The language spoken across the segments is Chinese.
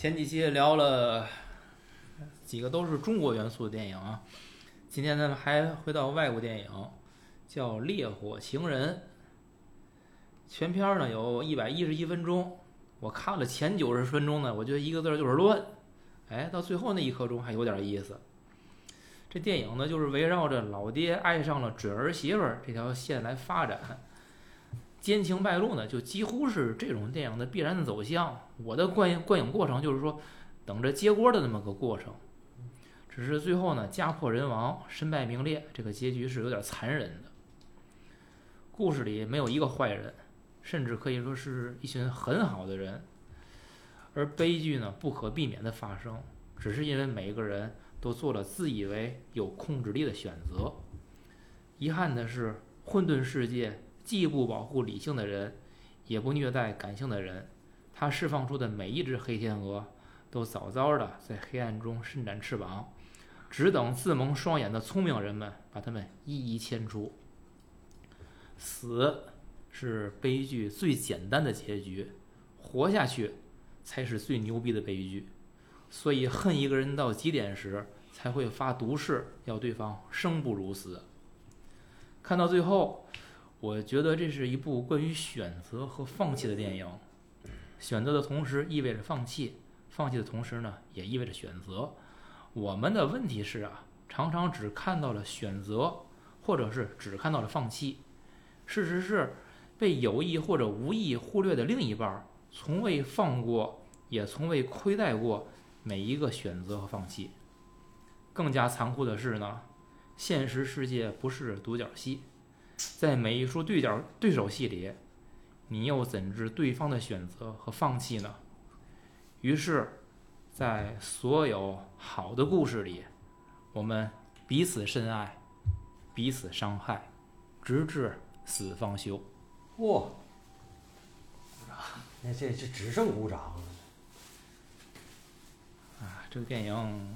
前几期聊了几个都是中国元素的电影啊，今天咱们还回到外国电影，叫《烈火情人》。全片呢有一百一十一分钟，我看了前九十分钟呢，我觉得一个字就是乱。哎，到最后那一刻钟还有点意思。这电影呢就是围绕着老爹爱上了准儿媳妇这条线来发展。奸情败露呢，就几乎是这种电影的必然的走向。我的观影观影过程就是说，等着接锅的那么个过程。只是最后呢，家破人亡，身败名裂，这个结局是有点残忍的。故事里没有一个坏人，甚至可以说是一群很好的人。而悲剧呢，不可避免的发生，只是因为每一个人都做了自以为有控制力的选择。遗憾的是，混沌世界。既不保护理性的人，也不虐待感性的人，他释放出的每一只黑天鹅，都早早的在黑暗中伸展翅膀，只等自蒙双眼的聪明人们把他们一一牵出。死是悲剧最简单的结局，活下去才是最牛逼的悲剧。所以恨一个人到极点时，才会发毒誓，要对方生不如死。看到最后。我觉得这是一部关于选择和放弃的电影。选择的同时意味着放弃，放弃的同时呢，也意味着选择。我们的问题是啊，常常只看到了选择，或者是只看到了放弃。事实是，被有意或者无意忽略的另一半，从未放过，也从未亏待过每一个选择和放弃。更加残酷的是呢，现实世界不是独角戏。在每一出对角对手戏里，你又怎知对方的选择和放弃呢？于是，在所有好的故事里，我们彼此深爱，彼此伤害，直至死方休。哇！那这这只剩鼓掌了。啊，这个电影，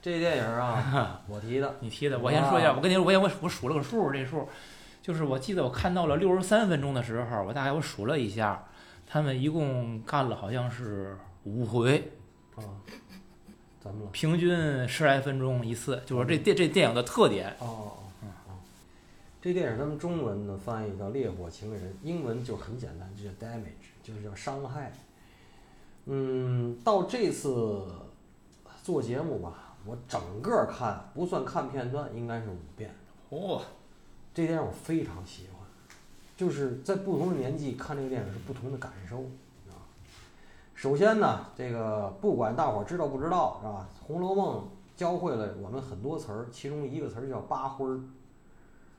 这电影啊，我提的，你提的。我先说一下，我跟你说，我先我我数了个数，这数。就是我记得我看到了六十三分钟的时候，我大概我数了一下，他们一共干了好像是五回，啊，怎么了？平均十来分钟一次，就是这电这电影的特点。哦，哦哦这电影咱们中文的翻译叫《烈火情人》，英文就很简单，就叫 damage，就是叫伤害。嗯，到这次做节目吧，我整个看不算看片段，应该是五遍。哦。这电影我非常喜欢，就是在不同的年纪看这个电影是不同的感受，啊。首先呢，这个不管大伙儿知道不知道，是吧？《红楼梦》教会了我们很多词儿，其中一个词儿叫“八灰儿”，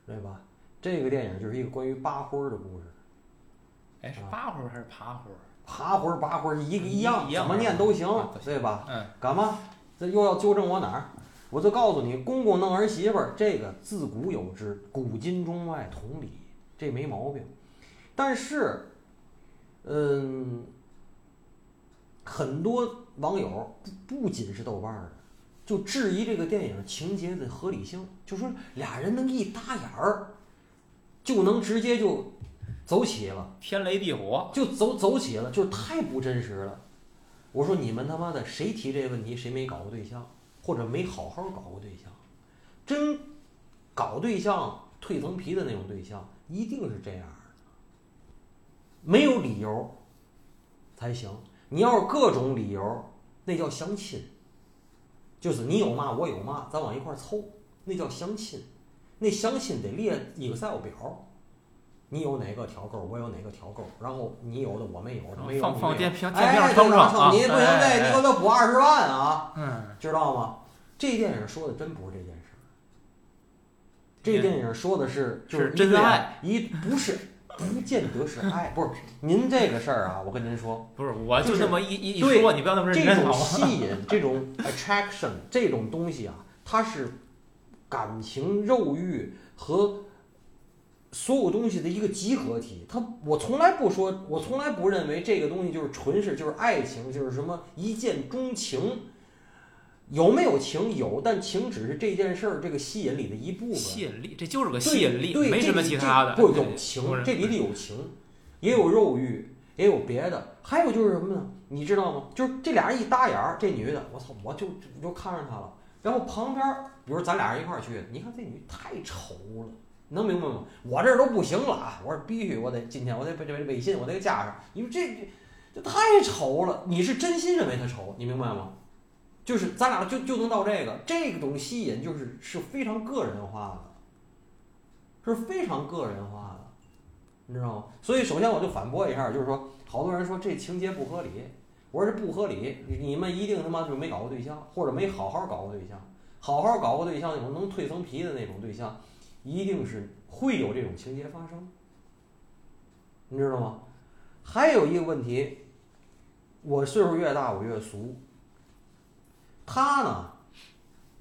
对吧？这个电影就是一个关于八灰儿的故事。哎，是八灰儿还是爬灰儿？爬灰儿、八灰儿，一个一样，怎么念都行，对吧？嗯。干嘛？这又要纠正我哪儿？我就告诉你，公公弄儿媳妇儿，这个自古有之，古今中外同理，这没毛病。但是，嗯，很多网友不不仅是豆瓣儿的，就质疑这个电影情节的合理性，就说俩人能一搭眼儿，就能直接就走起了，天雷地火就走走起了，就是太不真实了。我说你们他妈的谁提这个问题，谁没搞过对象？或者没好好搞过对象，真搞对象蜕层皮的那种对象，一定是这样的，没有理由才行。你要是各种理由，那叫相亲，就是你有嘛我有嘛，咱往一块凑，那叫相亲。那相亲得列 Excel 表，你有哪个条勾，我有哪个条勾，然后你有的我没有，没有放放电瓶，电瓶秤秤，你不行这，你给我补二十万啊，嗯，知道吗？这电影说的真不是这件事儿，这电影说的是就是真爱，一不是不见得是爱，不是您这个事儿啊，我跟您说，不是我就这么一一一说，你不要那么认真这种吸引，这种 attraction 这种东西啊，它是感情、肉欲和所有东西的一个集合体。它我从来不说，我从来不认为这个东西就是纯是就是爱情，就是什么一见钟情。有没有情有，但情只是这件事儿这个吸引力的一部分。吸引力，这就是个吸引力，对，没什么其他的。不有情，这里头有情，也有肉欲，也有别的。还有就是什么呢？你知道吗？就是这俩人一搭眼儿，这女的，我操，我就我就看上她了。然后旁边儿，比如咱俩人一块儿去，你看这女太丑了，能明白吗？我这都不行了啊！我说必须，我得今天我得把这微信我得给加上，因为这这这太丑了。你是真心认为他丑，你明白吗？就是咱俩就就能到这个这种吸引，就是是非常个人化的，是非常个人化的，你知道吗？所以首先我就反驳一下，就是说，好多人说这情节不合理，我说这不合理，你们一定他妈就没搞过对象，或者没好好搞过对象，好好搞过对象那种能蜕层皮的那种对象，一定是会有这种情节发生，你知道吗？还有一个问题，我岁数越大我越俗。他呢，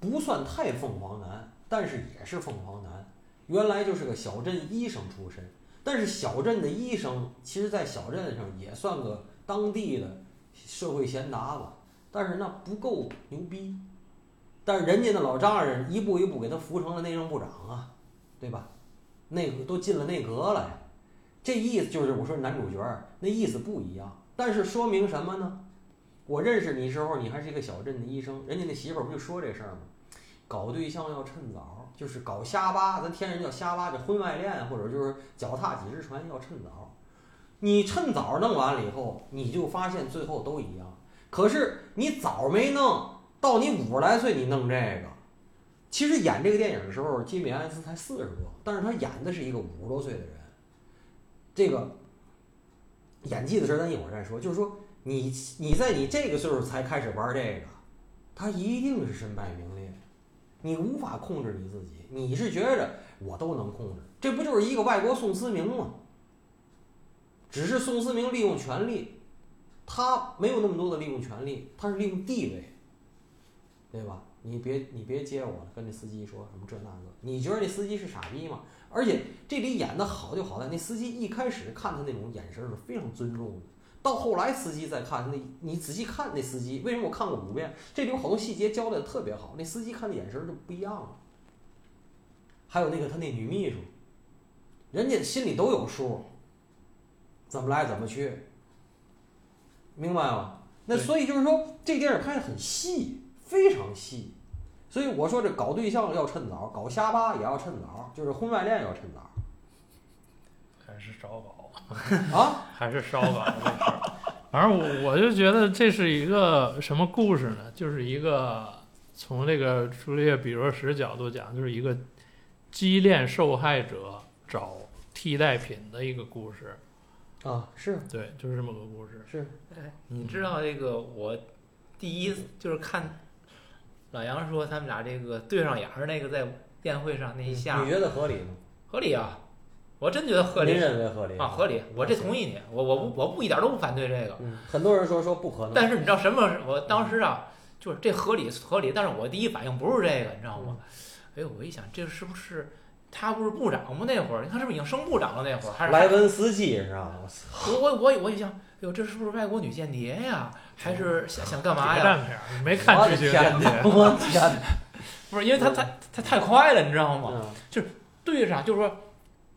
不算太凤凰男，但是也是凤凰男。原来就是个小镇医生出身，但是小镇的医生，其实在小镇上也算个当地的社会贤达吧。但是那不够牛逼。但是人家那老丈人一步一步给他扶成了内政部长啊，对吧？内阁都进了内阁了呀。这意思就是我说男主角那意思不一样，但是说明什么呢？我认识你时候，你还是一个小镇的医生，人家那媳妇儿不就说这事儿吗？搞对象要趁早，就是搞瞎扒，咱天人叫瞎扒，这婚外恋或者就是脚踏几只船要趁早。你趁早弄完了以后，你就发现最后都一样。可是你早没弄到，你五十来岁你弄这个，其实演这个电影的时候，吉米·艾斯才四十多，但是他演的是一个五十多岁的人。这个演技的事儿，咱一会儿再说。就是说。你你在你这个岁数才开始玩这个，他一定是身败名裂，你无法控制你自己。你是觉着我都能控制，这不就是一个外国宋思明吗？只是宋思明利用权力，他没有那么多的利用权力，他是利用地位，对吧？你别你别接我了，跟那司机说什么这那个，你觉得那司机是傻逼吗？而且这里演的好就好在那司机一开始看他那种眼神是非常尊重的。到后来，司机再看那，你仔细看那司机，为什么我看过五遍？这里有好多细节交代的特别好，那司机看的眼神就不一样了。还有那个他那女秘书，人家心里都有数，怎么来怎么去，明白吗？那所以就是说，这电影拍的很细，非常细。所以我说这搞对象要趁早，搞瞎巴也要趁早，就是婚外恋要趁早。还是少搞。啊，还是烧稿这事儿。反正我我就觉得这是一个什么故事呢？就是一个从这个朱丽叶·比若什角度讲，就是一个畸恋受害者找替代品的一个故事。啊，是对，就是这么个故事。是，哎，你知道这个我第一就是看老杨说他们俩这个对上眼儿那个在宴会上那一下，你觉得合理吗？合理啊。我真觉得合理，您认为合理啊？合理，我这同意你，我我不我不一点都不反对这个。很多人说说不可能，但是你知道什么？我当时啊，就是这合理合理，但是我第一反应不是这个，你知道吗？哎呦，我一想，这是不是他不是部长吗？那会儿，你看是不是已经升部长了？那会儿还是莱文斯基是吧？我我我我一想，哎呦，这是不是外国女间谍呀？还是想想干嘛呀？战片，没看剧情？我天，不是，因为他太他太快了，你知道吗？就是对上，就是说。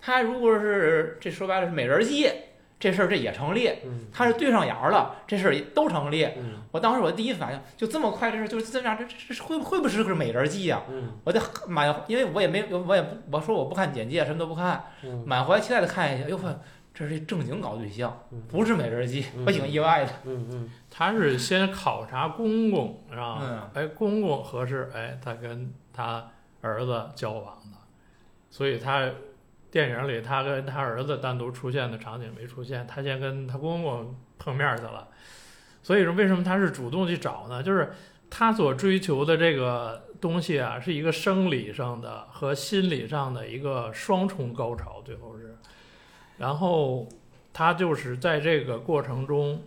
他如果是这说白了是美人计，这事儿这也成立。他是对上眼儿了，这事儿都成立。我当时我第一反应就这么快，这事儿就是这样，这这这会会不会是个美人计呀？我得满，因为我也没我也不我说我不看简介，什么都不看，满怀期待的看一下，哟呵，这是正经搞对象，不是美人计，我挺意外的。嗯嗯，他是先考察公公，是吧？哎，公公合适，哎，他跟他儿子交往的，所以他。电影里，他跟他儿子单独出现的场景没出现，他先跟他公公碰面去了。所以说，为什么他是主动去找呢？就是他所追求的这个东西啊，是一个生理上的和心理上的一个双重高潮，最后是。然后他就是在这个过程中，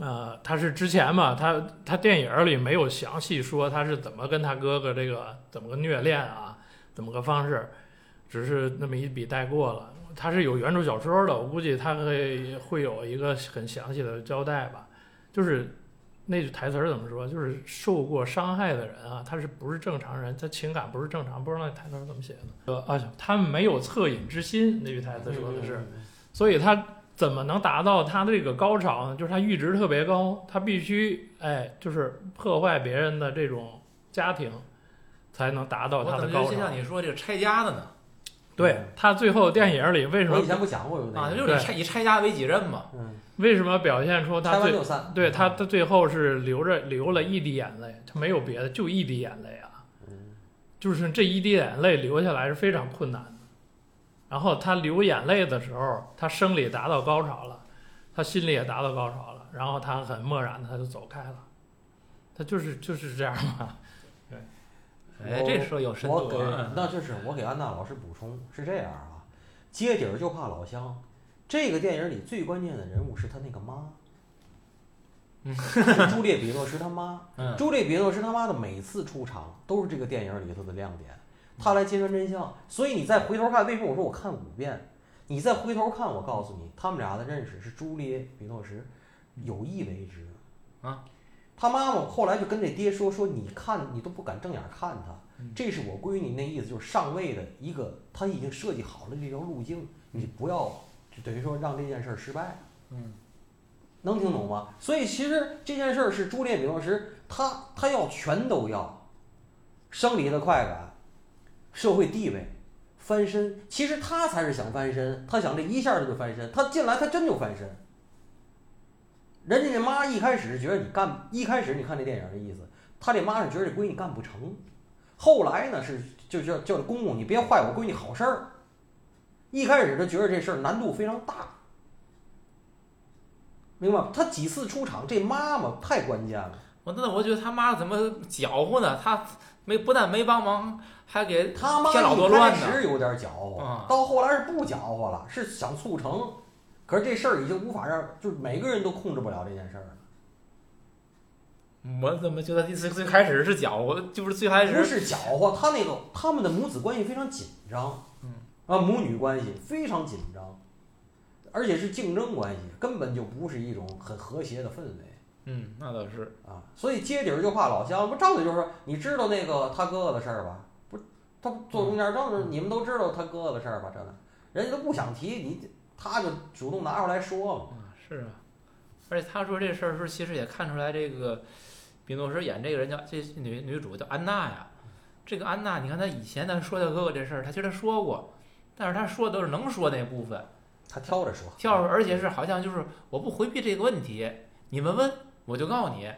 呃，他是之前嘛，他他电影里没有详细说他是怎么跟他哥哥这个怎么个虐恋啊，怎么个方式。只是那么一笔带过了，他是有原著小说的，我估计他会会有一个很详细的交代吧。就是那句台词怎么说？就是受过伤害的人啊，他是不是正常人？他情感不是正常，不知道那台词怎么写的。呃啊，他们没有恻隐之心，那句台词说的是。所以他怎么能达到他的这个高潮呢？就是他阈值特别高，他必须哎，就是破坏别人的这种家庭，才能达到他的高潮。就像你说这个拆家的呢？对他最后电影里为什么？我以前不讲过有啊，就是拆以拆家为己任嘛。嗯。为什么表现出他最对他他最后是流着流了一滴眼泪？他没有别的，就一滴眼泪啊。嗯。就是这一滴眼泪流下来是非常困难的。然后他流眼泪的时候，他生理达到高潮了，他心里也达到高潮了，然后他很漠然的他就走开了。他就是就是这样嘛。对。哎，这说有深度。我给那就是我给安娜老师补充是这样啊，接底儿就怕老乡。这个电影里最关键的人物是他那个妈，是朱丽叶·比诺什他妈。朱丽叶·比诺什他妈的每次出场都是这个电影里头的亮点，他来揭穿真相。所以你再回头看，为什么我说我看五遍？你再回头看，我告诉你，他们俩的认识是朱丽叶·比诺什有意为之啊。他妈妈后来就跟这爹说：“说你看，你都不敢正眼看他，这是我闺女，那意思就是上位的一个，他已经设计好了这条路径，你不要。”就等于说让这件事儿失败，嗯，能听懂吗？所以其实这件事儿是朱丽叶·比诺什，他他要全都要，生理的快感，社会地位，翻身。其实他才是想翻身，他想这一下他就翻身，他进来他真就翻身。人家那妈一开始觉得你干，一开始你看这电影的意思，他这妈是觉得这闺女干不成，后来呢是就叫叫公公，你别坏我闺女好事儿。一开始他觉得这事儿难度非常大，明白吗他几次出场，这妈妈太关键了。我那我觉得他妈怎么搅和呢？他没不但没帮忙，还给他妈老多乱呢。开始有点搅和，到后来是不搅和了，是想促成。可是这事儿已经无法让，就是每个人都控制不了这件事儿了。我怎么觉得最最开始是搅和，就是最开始不是搅和，他那个他们的母子关系非常紧张。嗯啊，母女关系非常紧张，而且是竞争关系，根本就不是一种很和谐的氛围。嗯，那倒是啊，所以接底儿就怕老乡，不张嘴就是说，你知道那个他哥哥的事儿吧？不，他坐中间正是你们都知道他哥哥的事儿吧？真的，人家都不想提，你他就主动拿出来说嘛。是啊，而且他说这事儿时候，其实也看出来这个，比诺什演这个人叫这女女主叫安娜呀。这个安娜，你看她以前他说她哥哥这事儿，她其实说过。但是她说的都是能说那部分，她挑着说，挑着，而且是好像就是我不回避这个问题，你们问我就告诉你，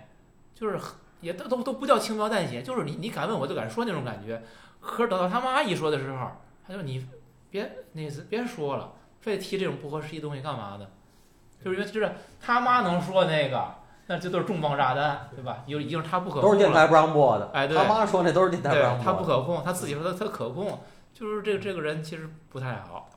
就是也都都都不叫轻描淡写，就是你你敢问我就敢说那种感觉。可是等到他妈一说的时候，他就你别那次别说了，非提这种不合时宜东西干嘛呢？就是因为就是他妈能说那个，那就都是重磅炸弹，对吧？有已经是他不可控都是电台不让播的，哎，对，他妈说那都是电台不让播，他不可控，他自己说他他可控。就是这个这个人其实不太好，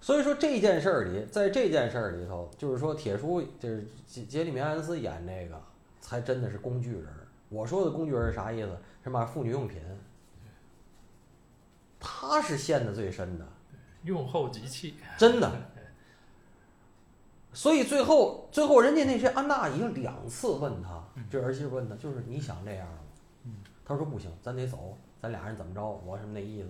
所以说这件事儿里，在这件事儿里头，就是说铁叔就是杰杰里米安斯演这个，才真的是工具人。我说的工具人是啥意思？什么妇女用品？他是陷的最深的，用后即弃，真的。所以最后最后人家那些安娜已经两次问他，这儿媳妇问他，就是你想这样吗？他说不行，咱得走，咱俩人怎么着？我什么那意思？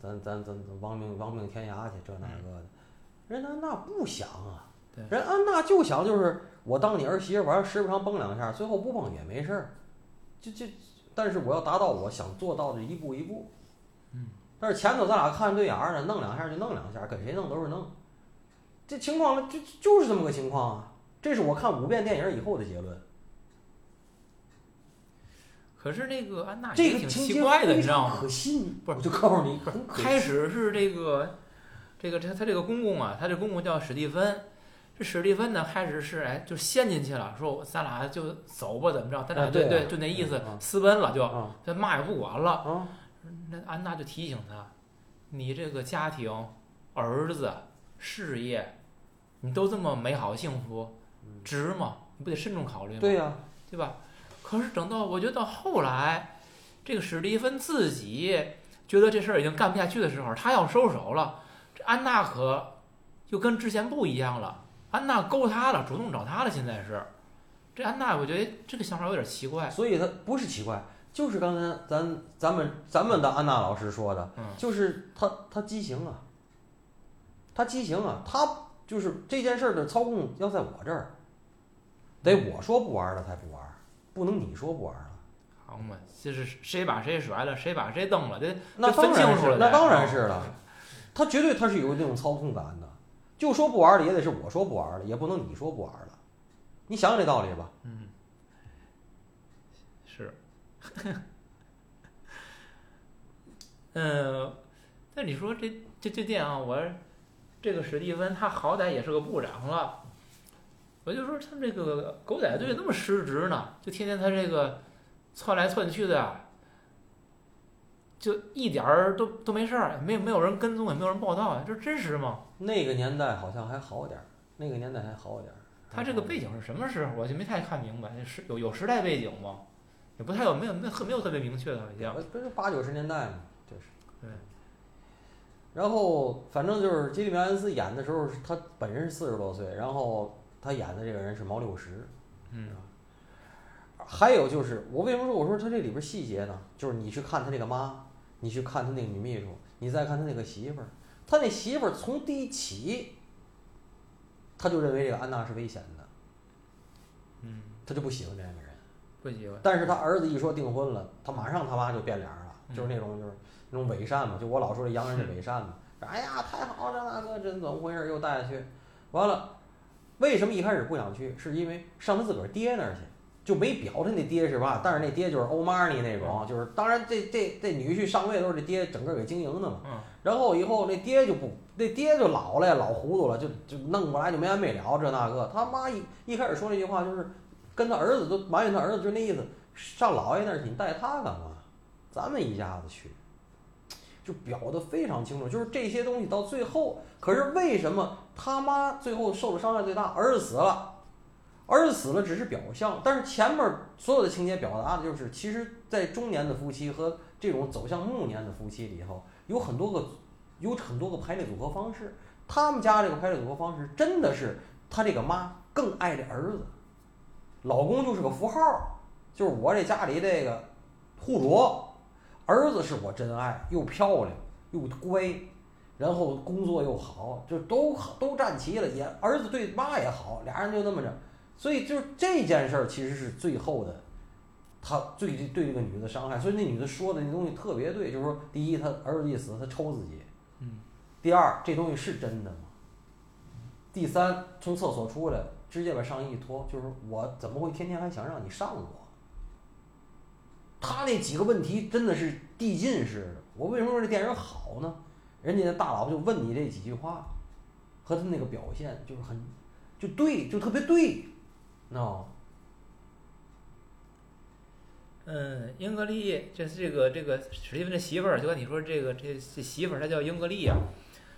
咱咱咱亡命亡命天涯去，这那个的，人安娜不想啊，人安娜就想就是我当你儿媳妇，完时不常蹦两下，最后不蹦也没事儿，就就，但是我要达到我想做到的一步一步，嗯，但是前头咱俩看对眼儿呢，弄两下就弄两下，跟谁弄都是弄，这情况就就是这么个情况啊，这是我看五遍电影以后的结论。可是那个安娜这个挺奇怪的，你知道吗？可信不是？我就告诉你，开始是这个，这个他他这个公公啊，他这公公叫史蒂芬。这史蒂芬呢，开始是哎，就陷进去了，说咱俩就走吧，怎么着？咱俩对对，就那意思，私奔了，就这嘛也不管了。那安娜就提醒他，你这个家庭、儿子、事业，你都这么美好幸福，值吗？你不得慎重考虑吗？对呀，对吧？可是等到我觉得到后来，这个史蒂芬自己觉得这事儿已经干不下去的时候，他要收手了。这安娜可就跟之前不一样了，安娜勾他了，主动找他了。现在是这安娜，我觉得这个想法有点奇怪。所以他不是奇怪，就是刚才咱咱们咱们的安娜老师说的，就是他他畸形啊，他畸形啊，他就是这件事儿的操控要在我这儿，得我说不玩了才不玩，不能你说不玩了。好嘛，就是谁把谁甩了，谁把谁蹬了，这那当然是，那当然是了。他绝对他是有那种操控感的，就说不玩了也得是我说不玩了，也不能你说不玩了。你想想这道理吧。嗯。是。嗯，那你说这这这电影，我这个史蒂芬他好歹也是个部长了，我就说他这个狗仔队那么失职呢，就天天他这个窜来窜去的，就一点儿都都没事儿，没有没有人跟踪，也没有人报道，这真实吗？那个年代好像还好点儿，那个年代还好点儿。他这个背景是什么时候？我就没太看明白，是有有时代背景吗？也不太有，没有没有没有特别明确的，好像。不是八九十年代嘛，就是。对。然后反正就是杰里米·艾恩斯演的时候，他本人是四十多岁，然后他演的这个人是毛六十。嗯。还有就是，我为什么说我说他这里边细节呢？就是你去看他那个妈，你去看他那个女秘书，你再看他那个媳妇儿，他那媳妇儿从第一起，他就认为这个安娜是危险的。嗯。他就不喜欢这个人。不喜欢。但是他儿子一说订婚了，他马上他妈就变脸了，就是那种就是。那种伪善嘛，就我老说这洋人的伪善嘛。哎呀，太好了，大哥，这怎么回事？又带去，完了，为什么一开始不想去？是因为上他自个儿爹那儿去，就没表他那爹是吧？但是那爹就是欧玛尼那种，就是当然这这这女婿上位都是这爹整个给经营的嘛。然后以后那爹就不，那爹就老了，老糊涂了，就就弄过来就没完没了这那个。他妈一一开始说那句话就是跟他儿子都埋怨他儿子，就那意思，上老爷那儿去，你带他干嘛？咱们一家子去。就表的非常清楚，就是这些东西到最后，可是为什么他妈最后受的伤害最大？儿子死了，儿子死了只是表象，但是前面所有的情节表达的就是，其实，在中年的夫妻和这种走向暮年的夫妻里头，有很多个，有很多个排列组合方式。他们家这个排列组合方式，真的是他这个妈更爱这儿子，老公就是个符号，就是我这家里这个户主。儿子是我真爱，又漂亮又乖，然后工作又好，就都都占齐了。也儿子对妈也好，俩人就那么着。所以就是这件事儿，其实是最后的，他最对这个女的伤害。所以那女的说的那东西特别对，就是说，第一，他儿子一死，他抽自己；嗯，第二，这东西是真的吗？第三，从厕所出来，直接把上衣一脱，就是我怎么会天天还想让你上我？他那几个问题真的是递进式的。我为什么说这电影好呢？人家那大佬就问你这几句话，和他那个表现就是很，就对，就特别对，喏。嗯，英格丽，这是这个这个史蒂芬的媳妇儿，就跟你说这个这这媳妇儿，她叫英格丽呀。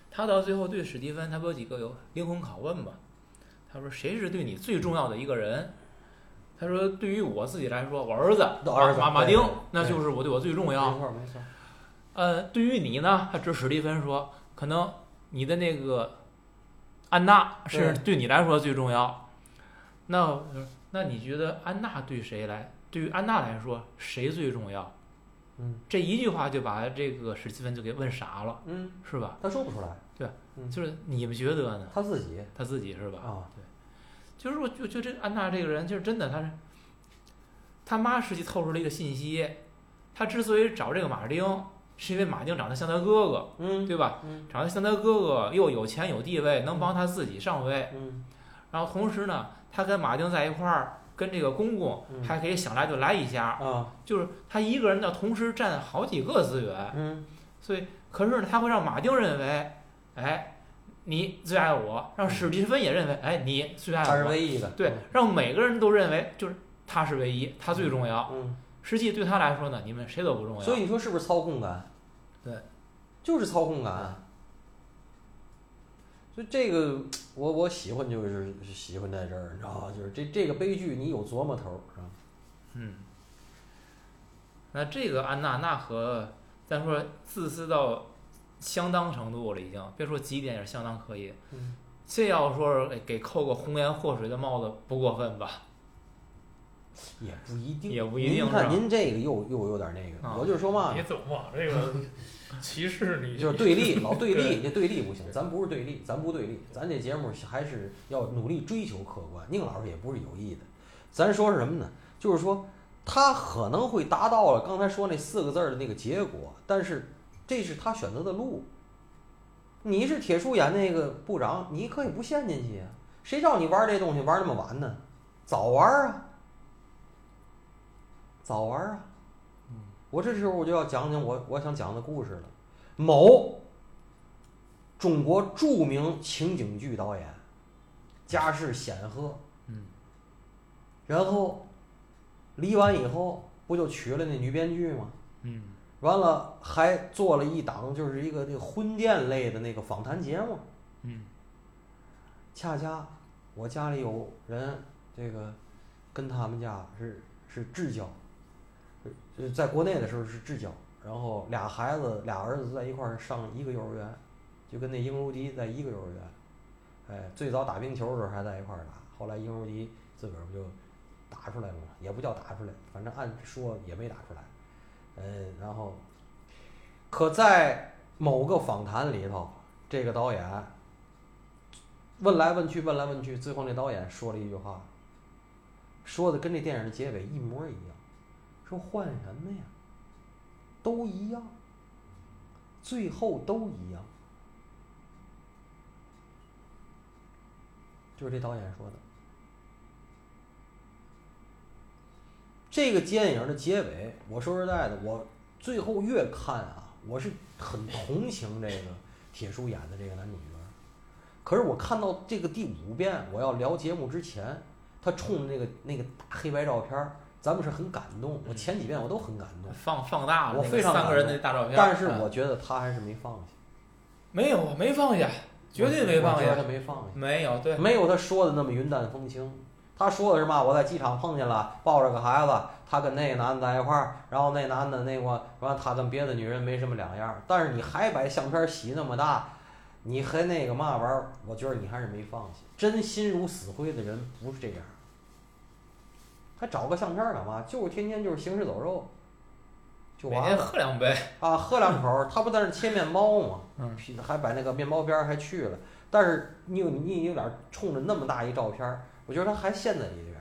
她到最后对史蒂芬，她不有几个有灵魂拷问吗？她说：“谁是对你最重要的一个人？”他说：“对于我自己来说，我儿子马马丁，那就是我对我最重要。没错没错。呃，对于你呢？他指史蒂芬说，可能你的那个安娜是对你来说最重要。那那你觉得安娜对谁来？对于安娜来说，谁最重要？嗯，这一句话就把这个史蒂芬就给问傻了。嗯，是吧？他说不出来。对，就是你们觉得呢？他自己，他自己是吧？啊，对。”就是我，就就这安娜这个人，就是真的，他是他妈实际透出了一个信息，他之所以找这个马丁，是因为马丁长得像他哥哥，嗯，对吧？嗯，长得像他哥哥，又有钱有地位，能帮他自己上位，嗯，然后同时呢，他跟马丁在一块儿，跟这个公公还可以想来就来一下，啊，就是他一个人呢，同时占好几个资源，嗯，所以可是呢，他会让马丁认为，哎。你最爱我，让史蒂芬也认为，哎，你最爱我。他是唯一的。对，让每个人都认为，就是他是唯一，他最重要。嗯。实际对他来说呢，你们谁都不重要。所以你说是不是操控感？对，就是操控感。所以这个我我喜欢就是喜欢在这儿，你知道吧？就是这这个悲剧你有琢磨头是吧？嗯。那这个安娜那和咱说自私到。相当程度了，已经别说极点，也是相当可以。嗯，这要说给扣个红颜祸水的帽子，不过分吧？也不一定，也不一定。您看您这个又又有点那个，我就说嘛，别总往这个 歧视你，就是对立，老对立，这对立不行，咱不是对立，咱不对立，咱这节目还是要努力追求客观。宁老师也不是有意的，咱说是什么呢？就是说他可能会达到了刚才说那四个字的那个结果，但是这是他选择的路。你是铁树演那个部长，你可以不陷进去啊。谁叫你玩这东西玩那么晚呢？早玩啊，早玩啊。我这时候我就要讲讲我我想讲的故事了。某中国著名情景剧导演，家世显赫，嗯，然后离完以后不就娶了那女编剧吗？嗯，完了还做了一档就是一个那个婚恋类的那个访谈节目，嗯，恰恰我家里有人这个跟他们家是是至交，就，在国内的时候是至交。然后俩孩子，俩儿子在一块儿上一个幼儿园，就跟那英如迪在一个幼儿园。哎，最早打冰球的时候还在一块儿打，后来英如迪自个儿不就打出来了嘛？也不叫打出来，反正按说也没打出来。嗯，然后，可在某个访谈里头，这个导演问来问去，问来问去，最后那导演说了一句话，说的跟这电影的结尾一模一样，说换什么呀？都一样，最后都一样，就是这导演说的。这个电影的结尾，我说实在的，我最后越看啊，我是很同情这个铁叔演的这个男主角。可是我看到这个第五遍，我要聊节目之前，他冲着那个那个大黑白照片。咱们是很感动，我前几遍我都很感动，放放大了，我非常三个人的大照片。但是我觉得他还是没放下，没有，没放下，绝对没放下。他没放下，没有，对，没有他说的那么云淡风轻。他说的是嘛？我在机场碰见了，抱着个孩子，他跟那个男的在一块儿，然后那男的那个完，他跟别的女人没什么两样。但是你还把相片洗那么大，你还那个嘛玩意儿？我觉得你还是没放下。真心如死灰的人不是这样。还找个相片干嘛？就是天天就是行尸走肉，就完了。喝两杯啊，喝两口。他不在那切面包吗？嗯，还把那个面包边儿还去了。但是你有你有点冲着那么大一照片儿，我觉得他还陷在里边。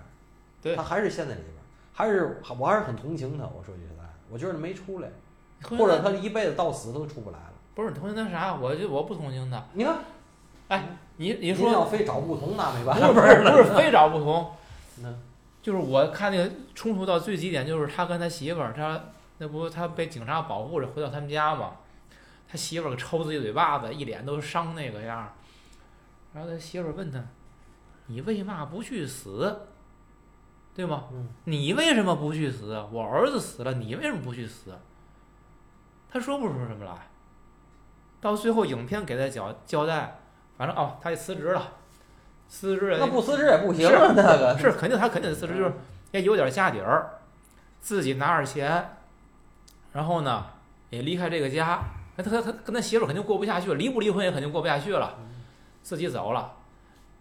对，他还是陷在里边，还是我还是很同情他。我说句实在，我觉得没出来，或者他一辈子到死都出不来了。不是同情他啥？我就我不同情他。你看，哎，你你说要非找不同那没办法。不是不是 非找不同。那。就是我看那个冲突到最极点，就是他跟他媳妇儿，他那不他被警察保护着回到他们家嘛，他媳妇儿给抽自己嘴巴子，一脸都伤那个样儿。然后他媳妇儿问他：“你为嘛不去死？对吗？你为什么不去死？我儿子死了，你为什么不去死？”他说不出什么来。到最后影片给他交交代，反正哦，他也辞职了。辞职那不辞职也不行啊！那个是肯定，他肯定得辞职，就是也有点家底儿，自己拿着钱，然后呢也离开这个家。他他他跟他媳妇肯定过不下去了，离不离婚也肯定过不下去了，自己走了。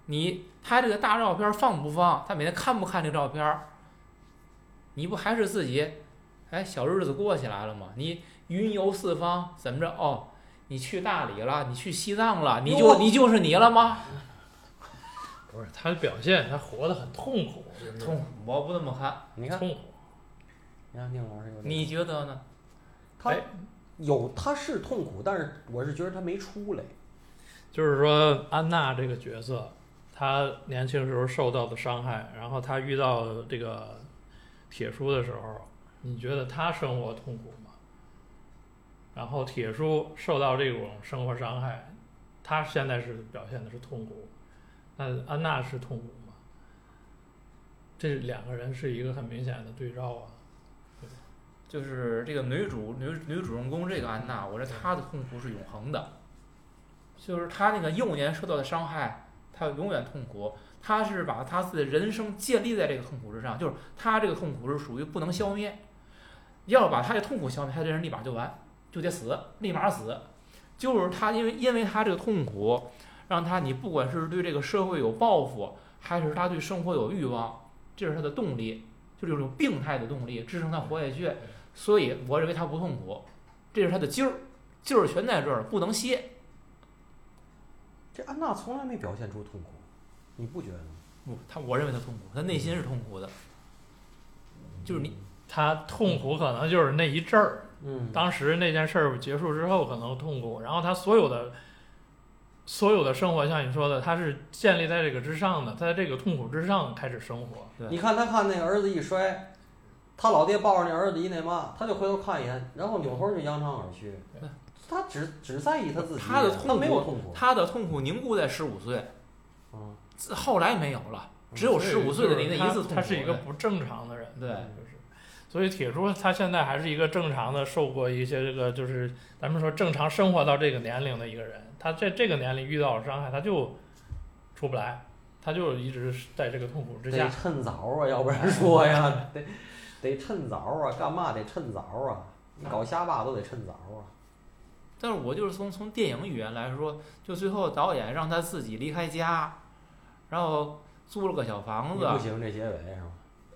你拍这个大照片放不放？他每天看不看这照片？你不还是自己哎小日子过起来了吗？你云游四方怎么着？哦，你去大理了，你去西藏了，你就你就是你了吗？不是他的表现，他活得很痛苦，痛苦。我不这么看，你看，痛苦。你看宁老师有。你觉得呢？他有，他是痛苦，但是我是觉得他没出来。就是说，安娜这个角色，她年轻时候受到的伤害，然后她遇到这个铁叔的时候，你觉得她生活痛苦吗？然后铁叔受到这种生活伤害，他现在是表现的是痛苦。那安娜是痛苦吗？这两个人是一个很明显的对照啊。就是这个女主女女主人公这个安娜，我说她的痛苦是永恒的。就是她那个幼年受到的伤害，她永远痛苦。她是把她自己的人生建立在这个痛苦之上，就是她这个痛苦是属于不能消灭。要把她的痛苦消灭，她这人立马就完，就得死，立马死。就是她因为因为她这个痛苦。让他，你不管是对这个社会有抱负，还是他对生活有欲望，这是他的动力，就是这种病态的动力支撑他活下去。所以我认为他不痛苦，这是他的劲儿，劲儿全在这儿，不能歇。这安娜从来没表现出痛苦，你不觉得吗？不，他我认为他痛苦，他内心是痛苦的，就是你他痛苦可能就是那一阵儿，嗯，当时那件事儿结束之后可能痛苦，然后他所有的所有的生活，像你说的，他是建立在这个之上的，他在这个痛苦之上开始生活。你看他看那个儿子一摔，他老爹抱着那儿子一那嘛，他就回头看一眼，然后扭头就扬长而去对。他只只在意他自己，他的痛苦他没有痛苦。他的痛苦凝固在十五岁，嗯，后来没有了，只有十五岁的那那一次痛苦。他是一个不正常的人，对就是。所以铁柱他现在还是一个正常的，受过一些这个就是咱们说正常生活到这个年龄的一个人。他在这个年龄遇到了伤害，他就出不来，他就一直在这个痛苦之下得。趁早啊，要不然说呀，得得趁早啊，干嘛得趁早啊？你搞瞎吧都得趁早啊。但是我就是从从电影语言来说，就最后导演让他自己离开家，然后租了个小房子。不行这结尾是吧？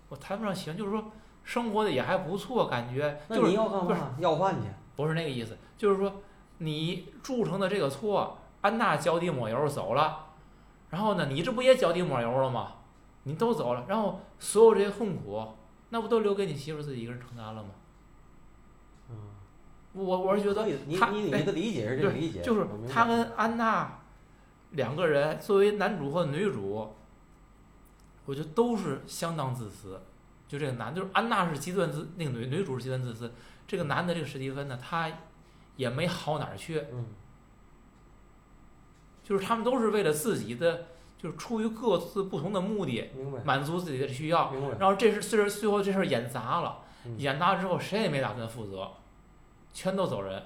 我谈不上喜欢，就是说生活的也还不错，感觉那就是你要干嘛？要饭去？不是那个意思，就是说你铸成的这个错，安娜脚底抹油走了，然后呢，你这不也脚底抹油了吗？你都走了，然后所有这些痛苦，那不都留给你媳妇自己一个人承担了吗？嗯，我我是觉得他哎你你的理解是这个理解，就是他跟安娜两个人作为男主和女主，我觉得都是相当自私。就这个男，就是安娜是极端自，那个女女主是极端自私。这个男的这个史蒂芬呢，他也没好哪儿去，嗯，就是他们都是为了自己的，就是出于各自不同的目的，满足自己的需要。然后这事虽然最后这事儿演砸了，嗯演砸了之后谁也没打算负责，全都走人。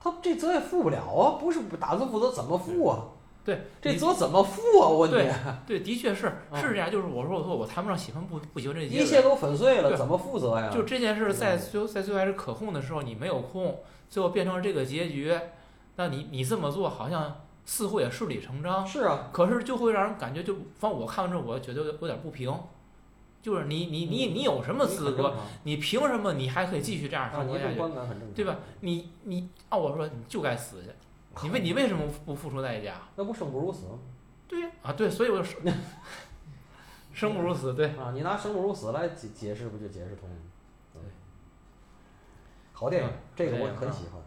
他这责也负不了啊，不是不打算负责怎么负啊？对，这责怎么负啊？我问对，对，的确是嗯是这样。就是我说我说我谈不上喜欢不不喜欢这结尾，一切都粉碎了，怎么负责呀？就这件事在嗯最后在最后还是可控的时候，你没有控，最后变成了这个结局，那你你这么做好像似乎也顺理成章，是啊，可是就会让人感觉就，反正我看完之后，我觉得有有点不平，就是你你你你有什么资格？你凭什么你还可以继续这样啊，生活下去？对吧？你你按我说，你就该死去，你为 你为什么不付出代价？那不生不如死吗？对呀，啊对，所以我就说，生不如死，对，啊，你拿生不如死来解解释，不就解释通了吗？嗯好电影，这个我很喜欢。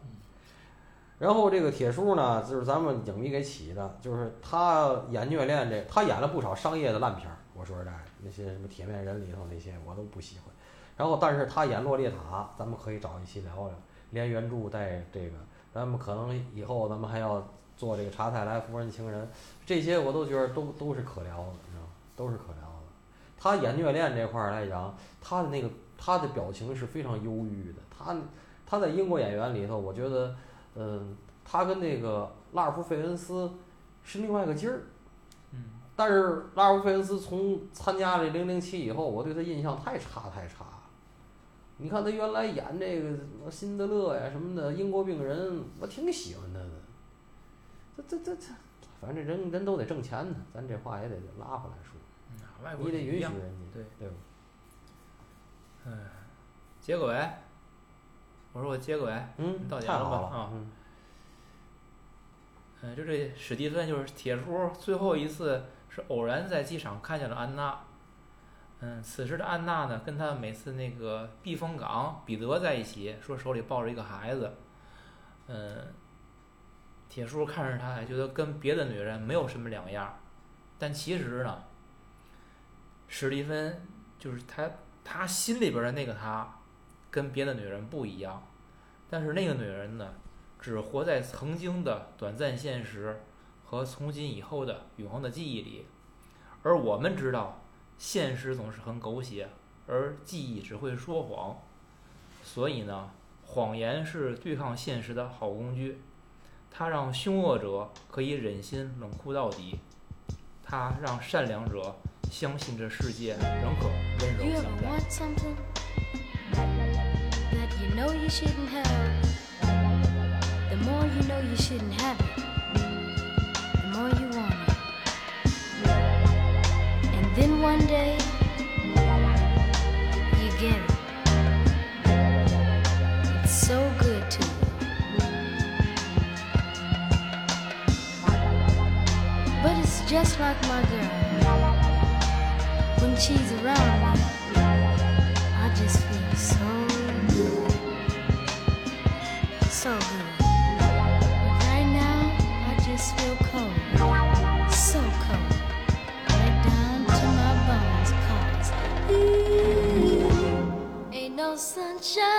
然后这个铁叔呢，就是咱们影迷给起的，就是他演虐恋这，他演了不少商业的烂片儿。我说实在的，那些什么铁面人里头那些我都不喜欢。然后，但是他演洛丽塔，咱们可以找一期聊聊，连原著带这个，咱们可能以后咱们还要做这个查泰莱夫人情人，这些我都觉得都都是可聊的，你知道吗？都是可聊的。他演虐恋这块儿来讲，他的那个他的表情是非常忧郁的。他他在英国演员里头，我觉得，嗯，他跟那个拉尔夫·费恩斯是另外一个劲儿。嗯，但是拉尔夫·费恩斯从参加这《零零七》以后，我对他印象太差太差了。你看他原来演这个什么辛德勒呀什么的英国病人，我挺喜欢他的。这这这这，反正人人都得挣钱呢，咱这话也得拉回来说，嗯外国你得允许人家，对对吧？结个尾，我说我接个尾，嗯，到点了了吧啊嗯嗯，就这史蒂芬就是铁叔，最后一次是偶然在机场看见了安娜。嗯，此时的安娜呢，跟他每次那个避风港彼得在一起，说手里抱着一个孩子。嗯，铁叔看着她，觉得跟别的女人没有什么两样，但其实呢，史蒂芬就是他，他心里边的那个他，跟别的女人不一样。但是那个女人呢，只活在曾经的短暂现实和从今以后的永恒的记忆里，而我们知道，现实总是很狗血，而记忆只会说谎。所以呢，谎言是对抗现实的好工具，它让凶恶者可以忍心冷酷到底，它让善良者相信这世界仍可温柔相待。know you shouldn't have, the more you know you shouldn't have it, the more you want it. And then one day, you get it. It's so good to you. But it's just like my girl when she's around me. sunshine.